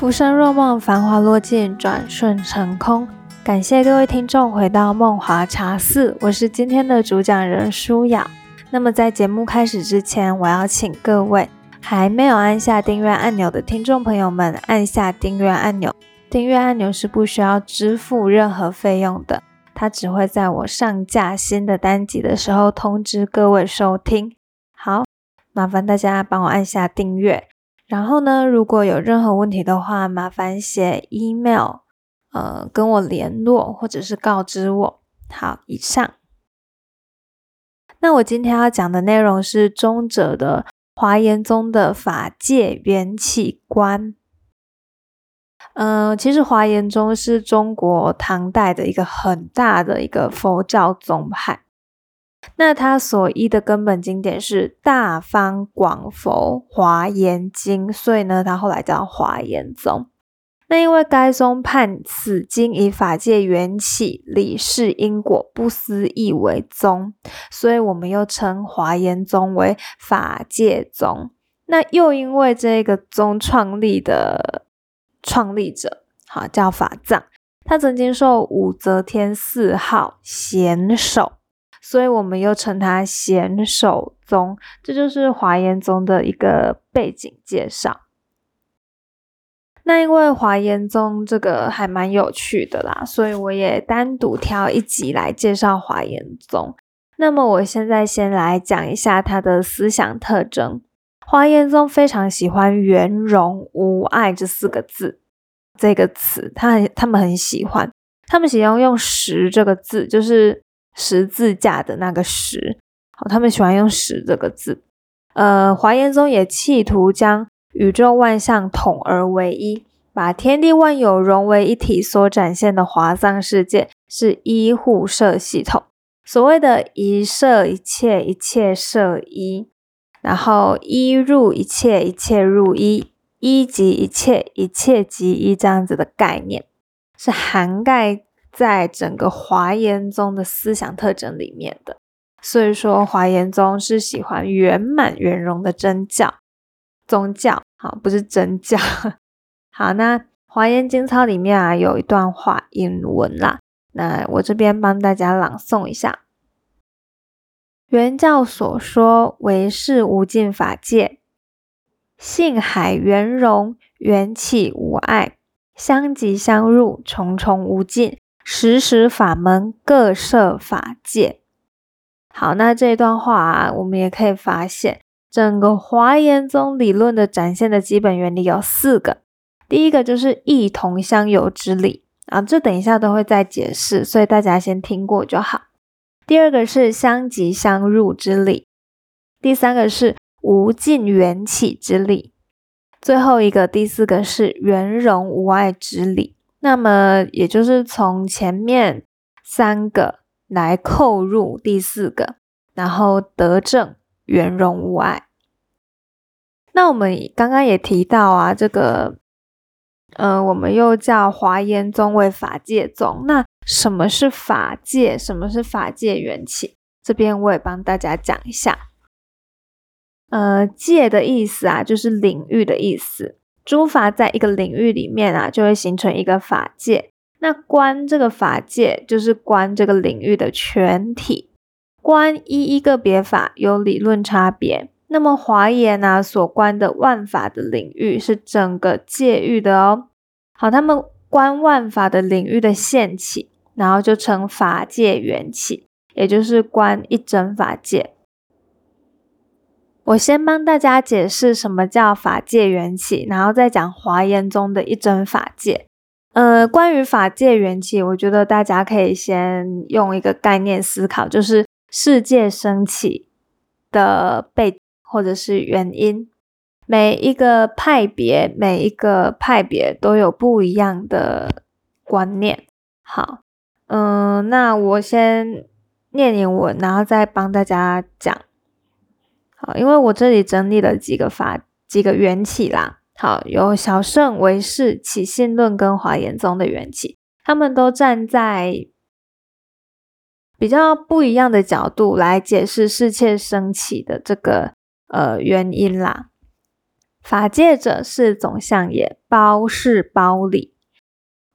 浮生若梦，繁华落尽，转瞬成空。感谢各位听众回到梦华茶室，我是今天的主讲人舒雅。那么在节目开始之前，我要请各位还没有按下订阅按钮的听众朋友们按下订阅按钮。订阅按钮是不需要支付任何费用的，它只会在我上架新的单集的时候通知各位收听。好，麻烦大家帮我按下订阅。然后呢，如果有任何问题的话，麻烦写 email，呃，跟我联络或者是告知我。好，以上。那我今天要讲的内容是中者的华严宗的法界缘起观。嗯，其实华严宗是中国唐代的一个很大的一个佛教宗派。那他所依的根本经典是《大方广佛华严经》，所以呢，他后来叫华严宗。那因为该宗判此经以法界缘起、理事因果、不思议为宗，所以我们又称华严宗为法界宗。那又因为这个宗创立的创立者，好叫法藏，他曾经受武则天谥号贤首。所以我们又称它贤守宗，这就是华严宗的一个背景介绍。那因为华严宗这个还蛮有趣的啦，所以我也单独挑一集来介绍华严宗。那么我现在先来讲一下它的思想特征。华严宗非常喜欢圆融无碍这四个字，这个词，他很他们很喜欢，他们喜欢用实这个字，就是。十字架的那个十，好，他们喜欢用十这个字。呃，华严宗也企图将宇宙万象统而为一，把天地万有融为一体所展现的华藏世界是一护摄系统。所谓的“一摄一切，一切摄一”，然后“一入一切，一切入一”，“一即一切，一切即一”这样子的概念，是涵盖。在整个华严宗的思想特征里面的，所以说华严宗是喜欢圆满圆融的真教宗教，好，不是真教。好，那华严经操里面啊有一段话引文啦，那我这边帮大家朗诵一下：原教所说为是无尽法界，性海圆融，缘起无碍，相即相入，重重无尽。时时法门各设法界。好，那这一段话啊，我们也可以发现，整个华严宗理论的展现的基本原理有四个。第一个就是异同相有之理啊，这等一下都会再解释，所以大家先听过就好。第二个是相即相入之理，第三个是无尽缘起之理，最后一个第四个是圆融无碍之理。那么，也就是从前面三个来扣入第四个，然后得正圆融无碍。那我们刚刚也提到啊，这个，呃，我们又叫华严宗为法界宗。那什么是法界？什么是法界缘起？这边我也帮大家讲一下。呃，界的意思啊，就是领域的意思。诸法在一个领域里面啊，就会形成一个法界。那观这个法界，就是观这个领域的全体。观一一个别法有理论差别。那么华严啊所观的万法的领域是整个界域的哦。好，他们观万法的领域的现起，然后就成法界缘起，也就是观一整法界。我先帮大家解释什么叫法界缘起，然后再讲华严宗的一真法界。呃，关于法界缘起，我觉得大家可以先用一个概念思考，就是世界升起的背或者是原因。每一个派别，每一个派别都有不一样的观念。好，嗯，那我先念念文，然后再帮大家讲。好，因为我这里整理了几个法几个缘起啦。好，有小圣唯识起信论跟华严宗的缘起，他们都站在比较不一样的角度来解释世界升起的这个呃原因啦。法界者是总相也，包是包理，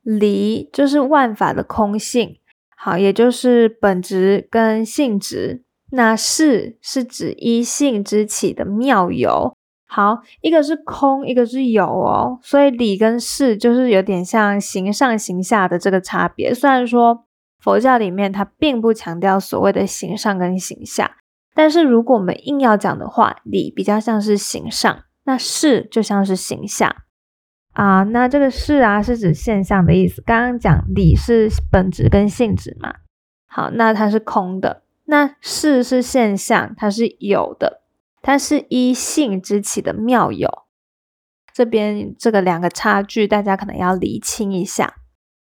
理就是万法的空性，好，也就是本质跟性质。那事是指一性之起的妙有，好，一个是空，一个是有哦，所以理跟事就是有点像形上形下的这个差别。虽然说佛教里面它并不强调所谓的形上跟形下，但是如果我们硬要讲的话，理比较像是形上。那事就像是形下啊，那这个事啊是指现象的意思。刚刚讲理是本质跟性质嘛，好，那它是空的。那事是现象，它是有的，它是依性之起的妙有。这边这个两个差距，大家可能要厘清一下。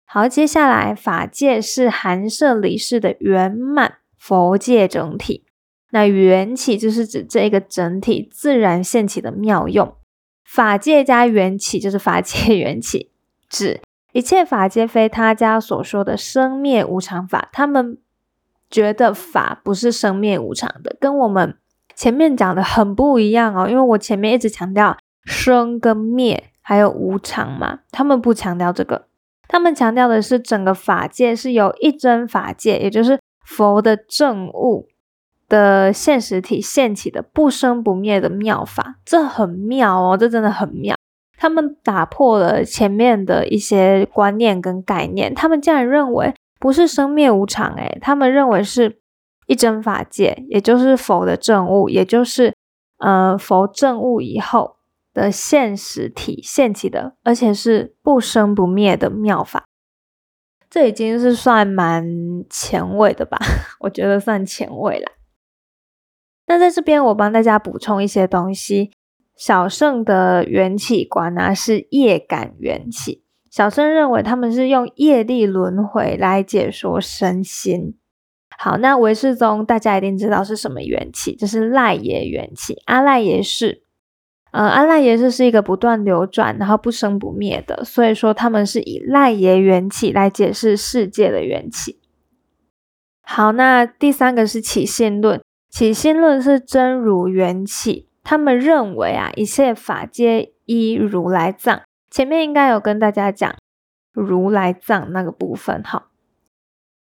好，接下来法界是含摄理事的圆满佛界整体。那缘起就是指这个整体自然现起的妙用，法界加缘起就是法界 缘起，指一切法界非他家所说的生灭无常法。他们觉得法不是生灭无常的，跟我们前面讲的很不一样哦。因为我前面一直强调生跟灭还有无常嘛，他们不强调这个，他们强调的是整个法界是由一真法界，也就是佛的正悟。的现实体现起的不生不灭的妙法，这很妙哦，这真的很妙。他们打破了前面的一些观念跟概念，他们竟然认为不是生灭无常，诶，他们认为是一真法界，也就是佛的正悟，也就是呃佛正悟以后的现实体现起的，而且是不生不灭的妙法。这已经是算蛮前卫的吧？我觉得算前卫了。那在这边，我帮大家补充一些东西。小圣的缘起观呢，是业感缘起。小圣认为他们是用业力轮回来解说身心。好，那唯世宗大家一定知道是什么缘起，就是赖耶缘起。阿赖耶识，呃，阿赖耶识是一个不断流转，然后不生不灭的，所以说他们是以赖耶缘起来解释世界的缘起。好，那第三个是起信论。起心论是真如缘起，他们认为啊，一切法皆依如来藏。前面应该有跟大家讲如来藏那个部分哈。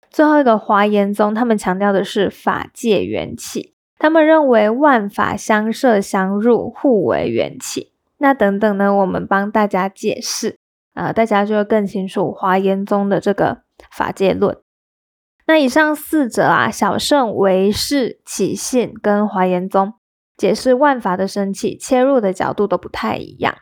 最后一个华严宗，他们强调的是法界缘起，他们认为万法相摄相入，互为缘起。那等等呢，我们帮大家解释啊，大家就会更清楚华严宗的这个法界论。那以上四者啊，小圣、唯识、起信跟华严宗解释万法的生起，切入的角度都不太一样。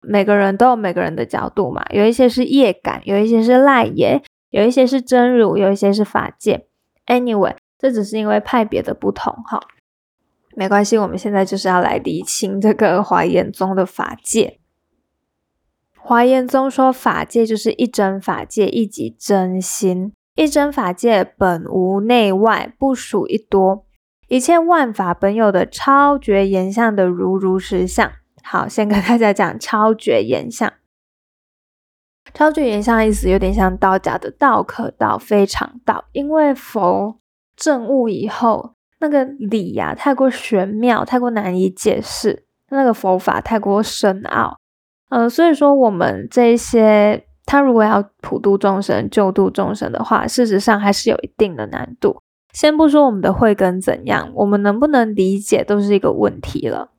每个人都有每个人的角度嘛，有一些是业感，有一些是赖耶，有一些是真如，有一些是法界。Anyway，这只是因为派别的不同哈，没关系。我们现在就是要来理清这个华严宗的法界。华严宗说法界就是一真法界，一即真心。一真法界本无内外，不属一多，一切万法本有的超绝言相的如如实相。好，先跟大家讲超绝言相。超绝言相的意思有点像道家的道可道，非常道。因为佛证悟以后，那个理呀太过玄妙，太过难以解释，那个佛法太过深奥。呃，所以说我们这些。他如果要普度众生、救度众生的话，事实上还是有一定的难度。先不说我们的慧根怎样，我们能不能理解都是一个问题了。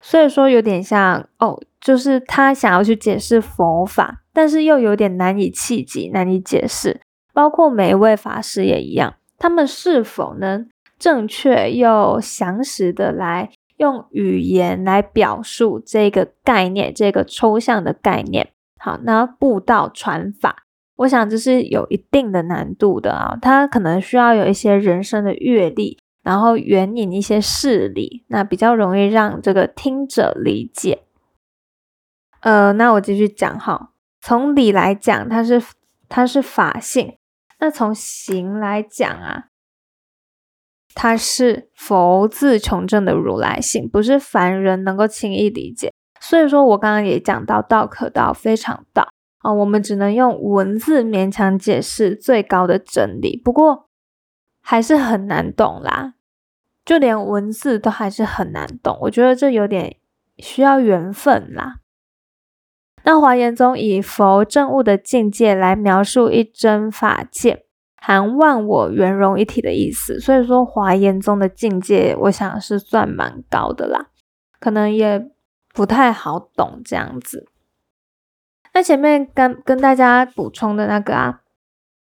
所以说有点像哦，就是他想要去解释佛法，但是又有点难以企及、难以解释。包括每一位法师也一样，他们是否能正确又详实的来用语言来表述这个概念、这个抽象的概念？好，那布道传法，我想这是有一定的难度的啊。他可能需要有一些人生的阅历，然后援引一些事例，那比较容易让这个听者理解。呃，那我继续讲哈。从理来讲，它是它是法性；那从行来讲啊，它是佛自穷正的如来性，不是凡人能够轻易理解。所以说我刚刚也讲到道可道非常道啊，我们只能用文字勉强解释最高的真理，不过还是很难懂啦，就连文字都还是很难懂。我觉得这有点需要缘分啦。那华严宗以佛正悟的境界来描述一真法界，含万我圆融一体的意思。所以说华严宗的境界，我想是算蛮高的啦，可能也不太好懂这样子。那前面跟跟大家补充的那个啊，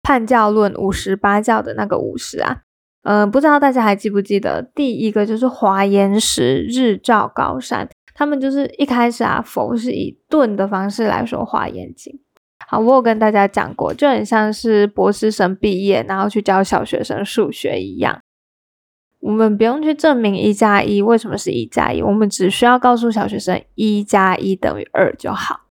判教论五十八教的那个五十啊，嗯，不知道大家还记不记得，第一个就是华严时日照高山。他们就是一开始啊，佛是以顿的方式来说华严经。好，我有跟大家讲过，就很像是博士生毕业，然后去教小学生数学一样。我们不用去证明一加一为什么是一加一，我们只需要告诉小学生一加一等于二就好。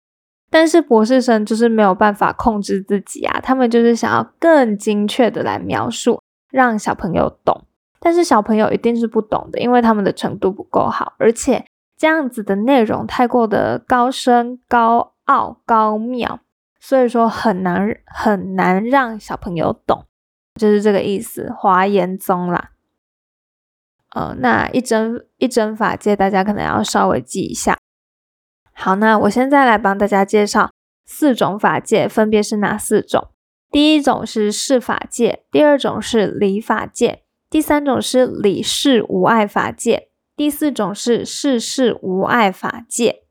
但是博士生就是没有办法控制自己啊，他们就是想要更精确的来描述，让小朋友懂。但是小朋友一定是不懂的，因为他们的程度不够好，而且。这样子的内容太过的高深、高傲、高妙，所以说很难很难让小朋友懂，就是这个意思。华严宗啦，呃，那一真一真法界，大家可能要稍微记一下。好，那我现在来帮大家介绍四种法界，分别是哪四种？第一种是事法界，第二种是理法界，第三种是理事无碍法界。第四种是世事无碍法界。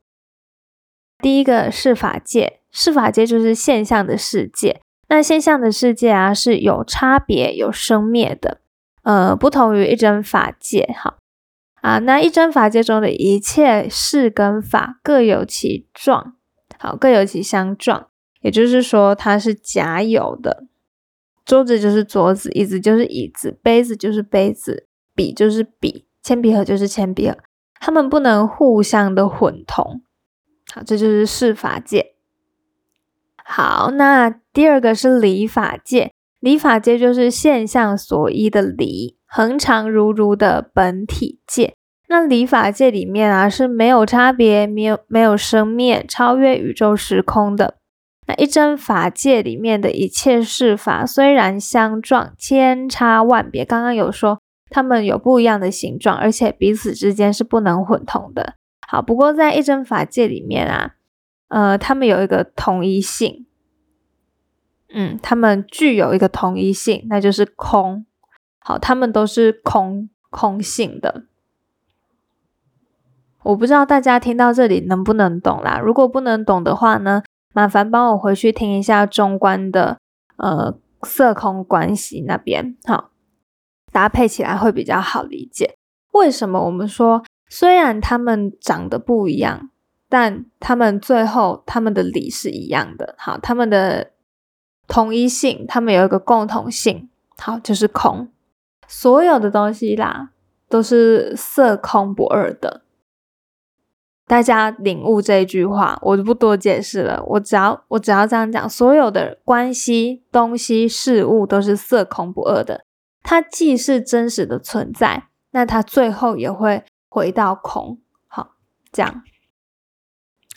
第一个是法界，是法界就是现象的世界。那现象的世界啊是有差别、有生灭的，呃，不同于一真法界。哈啊，那一真法界中的一切事跟法各有其状，好，各有其相状，也就是说它是假有的。桌子就是桌子，椅子就是椅子，杯子就是杯子，笔就是笔。铅笔盒就是铅笔盒，它们不能互相的混同。好，这就是事法界。好，那第二个是理法界，理法界就是现象所依的理，恒常如如的本体界。那理法界里面啊是没有差别，没有没有生灭，超越宇宙时空的。那一真法界里面的一切事法虽然相撞，千差万别。刚刚有说。它们有不一样的形状，而且彼此之间是不能混同的。好，不过在一真法界里面啊，呃，它们有一个同一性，嗯，它们具有一个同一性，那就是空。好，它们都是空空性的。我不知道大家听到这里能不能懂啦？如果不能懂的话呢，麻烦帮我回去听一下中观的呃色空关系那边。好。搭配起来会比较好理解。为什么我们说虽然他们长得不一样，但他们最后他们的理是一样的？好，他们的同一性，他们有一个共同性，好，就是空。所有的东西啦，都是色空不二的。大家领悟这一句话，我就不多解释了。我只要我只要这样讲，所有的关系、东西、事物都是色空不二的。它既是真实的存在，那它最后也会回到空。好，这样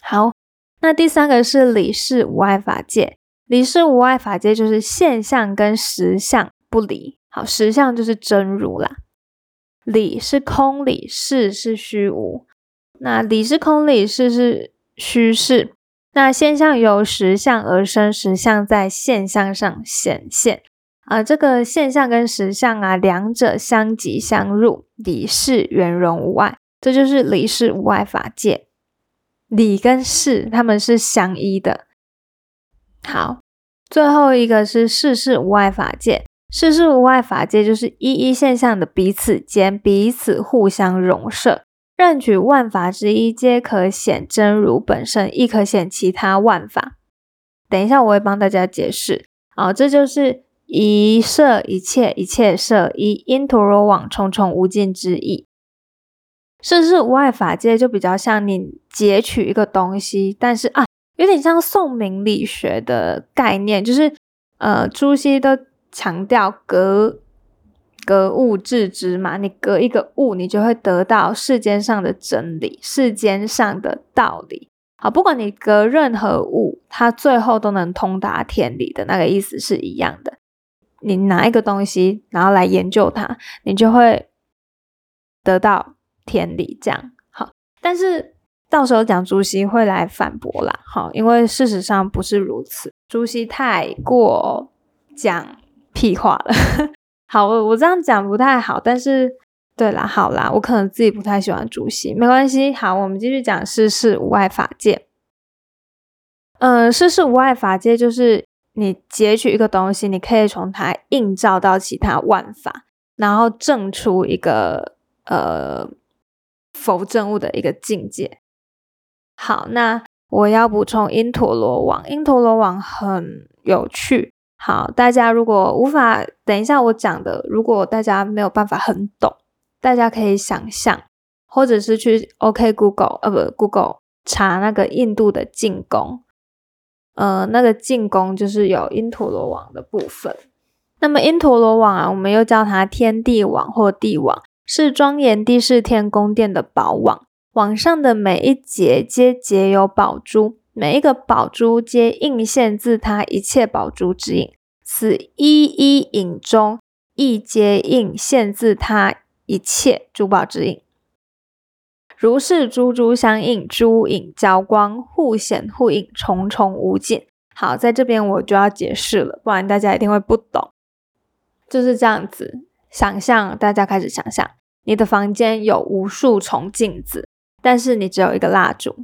好。那第三个是理事无碍法界，理事无碍法界就是现象跟实相不离。好，实相就是真如啦，理是空理，事是虚无。那理是空理，事是虚事。那现象由实相而生，实相在现象上显现。啊，这个现象跟实相啊，两者相即相入，理事圆融无碍，这就是理事无碍法界。理跟事他们是相依的。好，最后一个是事事无碍法界，事事无碍法界就是一一现象的彼此间彼此互相融摄，任举万法之一，皆可显真如本身，亦可显其他万法。等一下我会帮大家解释。好，这就是。一摄一切，一切摄一，因陀罗网重重无尽之意。事事无碍法界就比较像你截取一个东西，但是啊，有点像宋明理学的概念，就是呃，朱熹都强调格格物致知嘛，你隔一个物，你就会得到世间上的真理，世间上的道理。好，不管你隔任何物，它最后都能通达天理的那个意思是一样的。你拿一个东西，然后来研究它，你就会得到天理。这样好，但是到时候讲朱熹会来反驳啦，好，因为事实上不是如此，朱熹太过讲屁话了。好，我我这样讲不太好，但是对啦，好啦，我可能自己不太喜欢主席，没关系。好，我们继续讲世事无碍法界。嗯，世事无碍法界就是你截取一个东西，你可以从它映照到其他万法，然后证出一个呃否证物的一个境界。好，那我要补充因陀罗网，因陀罗网很有趣。好，大家如果无法等一下我讲的，如果大家没有办法很懂，大家可以想象，或者是去 OK Google 呃不 Google 查那个印度的进宫，呃那个进宫就是有因陀罗网的部分。那么因陀罗网啊，我们又叫它天地网或地网，是庄严第四天宫殿的宝网。网上的每一节皆结有宝珠，每一个宝珠皆应现自他一切宝珠之影。此一一影中，亦皆应现自他一切珠宝之影。如是珠珠相应，珠影交光，互显互映，重重无尽。好，在这边我就要解释了，不然大家一定会不懂。就是这样子，想象大家开始想象，你的房间有无数重镜子。但是你只有一个蜡烛。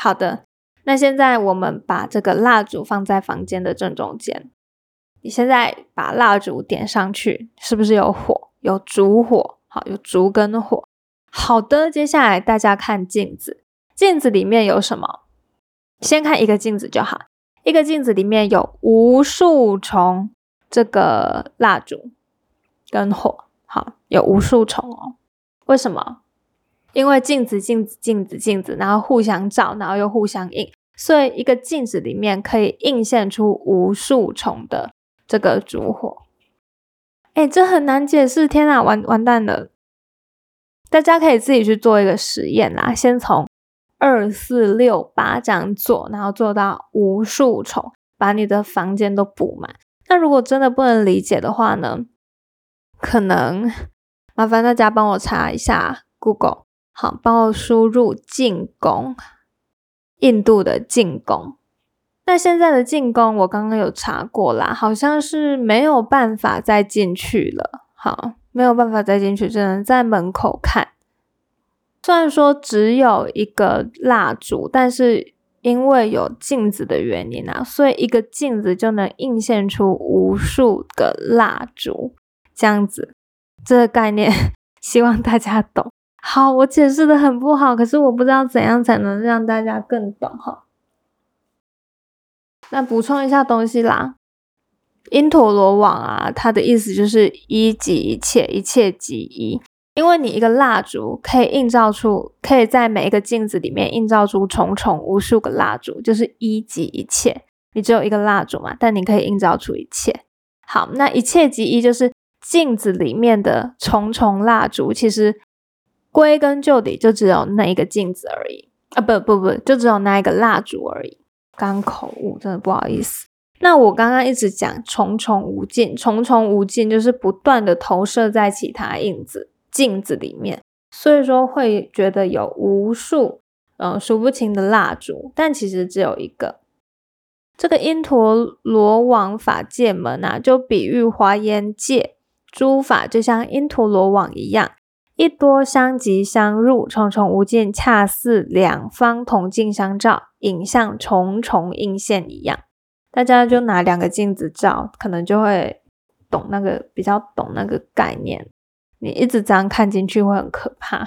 好的，那现在我们把这个蜡烛放在房间的正中间。你现在把蜡烛点上去，是不是有火？有烛火，好，有烛跟火。好的，接下来大家看镜子，镜子里面有什么？先看一个镜子就好。一个镜子里面有无数重这个蜡烛跟火，好，有无数重哦。为什么？因为镜子、镜子、镜子、镜子，然后互相照，然后又互相映，所以一个镜子里面可以映现出无数重的这个烛火。哎，这很难解释！天哪，完完蛋了！大家可以自己去做一个实验啦，先从二四六八这样做，然后做到无数重，把你的房间都布满。那如果真的不能理解的话呢？可能麻烦大家帮我查一下 Google。好，帮我输入进攻，印度的进攻。那现在的进攻，我刚刚有查过啦，好像是没有办法再进去了。好，没有办法再进去，只能在门口看。虽然说只有一个蜡烛，但是因为有镜子的原因啊，所以一个镜子就能映现出无数个蜡烛。这样子，这个概念，希望大家懂。好，我解释的很不好，可是我不知道怎样才能让大家更懂哈。那补充一下东西啦，因陀罗网啊，它的意思就是一即一切，一切即一。因为你一个蜡烛可以映照出，可以在每一个镜子里面映照出重重无数个蜡烛，就是一即一切。你只有一个蜡烛嘛，但你可以映照出一切。好，那一切即一，就是镜子里面的重重蜡烛，其实。归根究底，就只有那一个镜子而已啊！不不不，就只有那一个蜡烛而已。刚口误，真的不好意思。那我刚刚一直讲重重无尽，重重无尽就是不断的投射在其他影子镜子里面，所以说会觉得有无数嗯数不清的蜡烛，但其实只有一个。这个因陀罗网法界门啊，就比喻华严界诸法就像因陀罗网一样。一多相即相入，重重无尽，恰似两方同镜相照，影像重重映现一样。大家就拿两个镜子照，可能就会懂那个比较懂那个概念。你一直这样看进去会很可怕。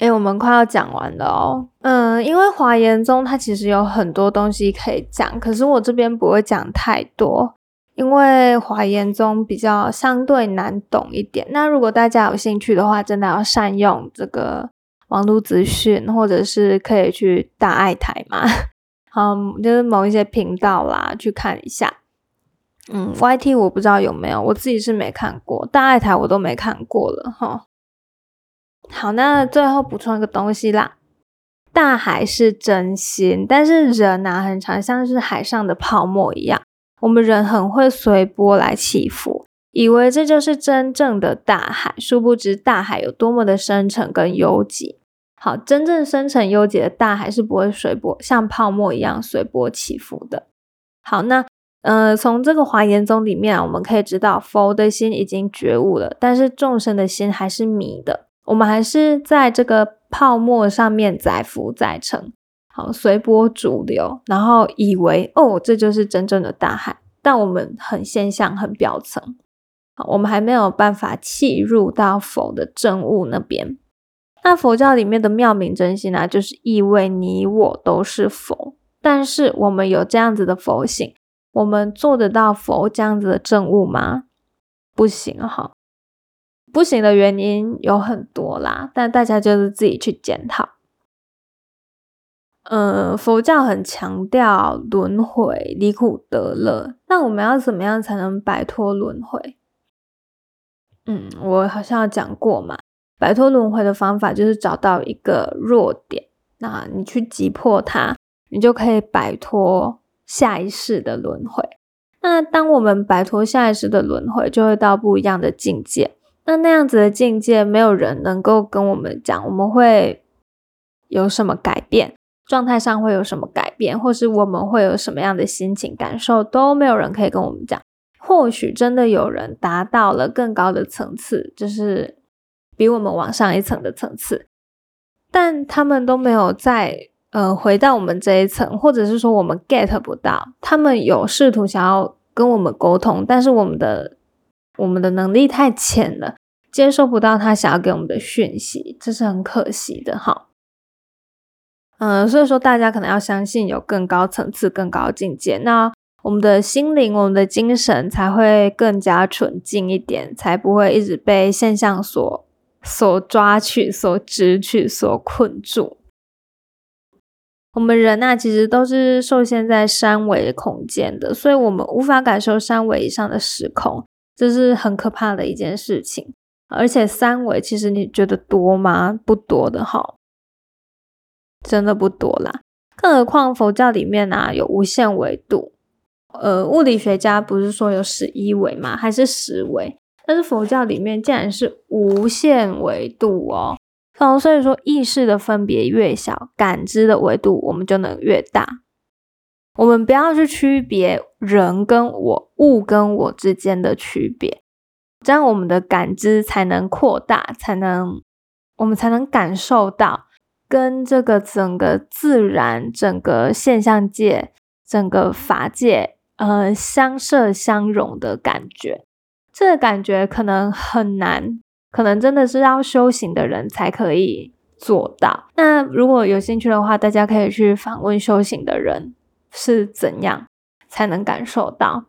哎，我们快要讲完了哦。嗯，因为华严宗它其实有很多东西可以讲，可是我这边不会讲太多。因为华严宗比较相对难懂一点，那如果大家有兴趣的话，真的要善用这个网络资讯，或者是可以去大爱台嘛，好，就是某一些频道啦，去看一下。嗯，YT 我不知道有没有，我自己是没看过，大爱台我都没看过了哈。好，那最后补充一个东西啦，大海是真心，但是人呐，很常像是海上的泡沫一样。我们人很会随波来起伏，以为这就是真正的大海，殊不知大海有多么的深沉跟幽寂。好，真正深沉幽结的大海是不会随波像泡沫一样随波起伏的。好，那呃，从这个华严宗里面啊，我们可以知道佛的心已经觉悟了，但是众生的心还是迷的，我们还是在这个泡沫上面载浮载沉，好，随波逐流，然后以为哦，这就是真正的大海，但我们很现象，很表层，好，我们还没有办法契入到佛的正悟那边。那佛教里面的妙明真心啊，就是意味你我都是佛，但是我们有这样子的佛性，我们做得到佛这样子的正悟吗？不行哈，不行的原因有很多啦，但大家就是自己去检讨。呃，佛教很强调轮回、离苦得乐，那我们要怎么样才能摆脱轮回？嗯，我好像讲过嘛。摆脱轮回的方法就是找到一个弱点，那你去击破它，你就可以摆脱下一世的轮回。那当我们摆脱下一世的轮回，就会到不一样的境界。那那样子的境界，没有人能够跟我们讲，我们会有什么改变，状态上会有什么改变，或是我们会有什么样的心情感受，都没有人可以跟我们讲。或许真的有人达到了更高的层次，就是。比我们往上一层的层次，但他们都没有再呃回到我们这一层，或者是说我们 get 不到，他们有试图想要跟我们沟通，但是我们的我们的能力太浅了，接受不到他想要给我们的讯息，这是很可惜的哈。嗯，所以说大家可能要相信有更高层次、更高境界，那我们的心灵、我们的精神才会更加纯净一点，才不会一直被现象所。所抓取、所执取、所困住，我们人呐，其实都是受限在三维空间的，所以我们无法感受三维以上的时空，这是很可怕的一件事情。而且三维其实你觉得多吗？不多的哈，真的不多啦。更何况佛教里面啊有无限维度，呃，物理学家不是说有十一维吗？还是十维？但是佛教里面竟然是无限维度哦，哦，所以说意识的分别越小，感知的维度我们就能越大。我们不要去区别人跟我、物跟我之间的区别，这样我们的感知才能扩大，才能我们才能感受到跟这个整个自然、整个现象界、整个法界呃相摄相融的感觉。这个感觉可能很难，可能真的是要修行的人才可以做到。那如果有兴趣的话，大家可以去访问修行的人是怎样才能感受到。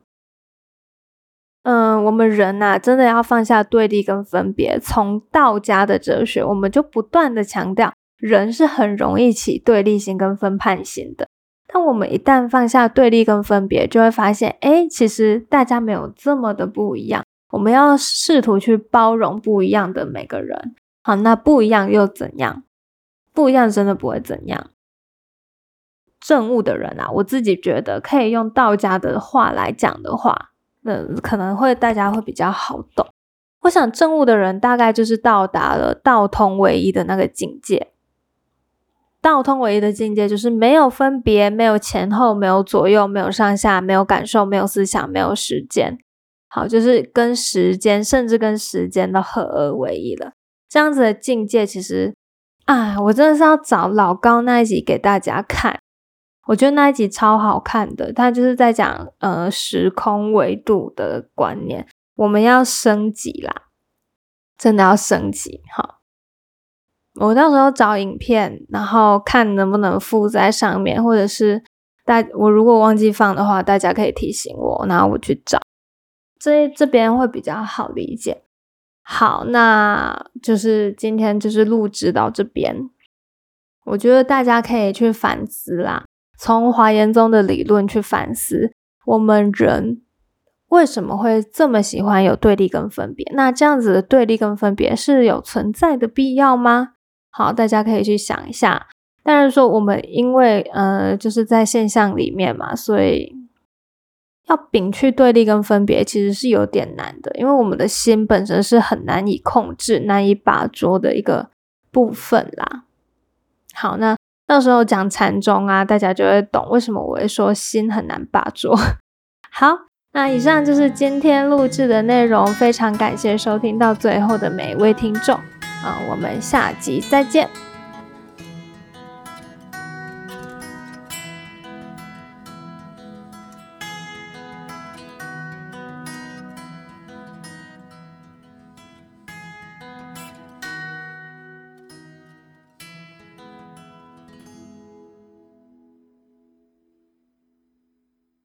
嗯，我们人呐，真的要放下对立跟分别。从道家的哲学，我们就不断的强调，人是很容易起对立心跟分判心的。但我们一旦放下对立跟分别，就会发现，哎，其实大家没有这么的不一样。我们要试图去包容不一样的每个人，好，那不一样又怎样？不一样真的不会怎样。正悟的人啊，我自己觉得可以用道家的话来讲的话，那可能会大家会比较好懂。我想正悟的人大概就是到达了道通唯一的那个境界。道通唯一的境界就是没有分别，没有前后，没有左右，没有上下，没有感受，没有思想，没有时间。好，就是跟时间，甚至跟时间都合而为一了。这样子的境界，其实啊，我真的是要找老高那一集给大家看。我觉得那一集超好看的，他就是在讲呃时空维度的观念，我们要升级啦，真的要升级。好，我到时候找影片，然后看能不能附在上面，或者是大我如果忘记放的话，大家可以提醒我，然后我去找。这这边会比较好理解。好，那就是今天就是录制到这边。我觉得大家可以去反思啦，从华严宗的理论去反思，我们人为什么会这么喜欢有对立跟分别？那这样子的对立跟分别是有存在的必要吗？好，大家可以去想一下。但是说我们因为呃就是在现象里面嘛，所以。要摒去对立跟分别，其实是有点难的，因为我们的心本身是很难以控制、难以把捉的一个部分啦。好，那到时候讲禅宗啊，大家就会懂为什么我会说心很难把捉。好，那以上就是今天录制的内容，非常感谢收听到最后的每一位听众啊，我们下集再见。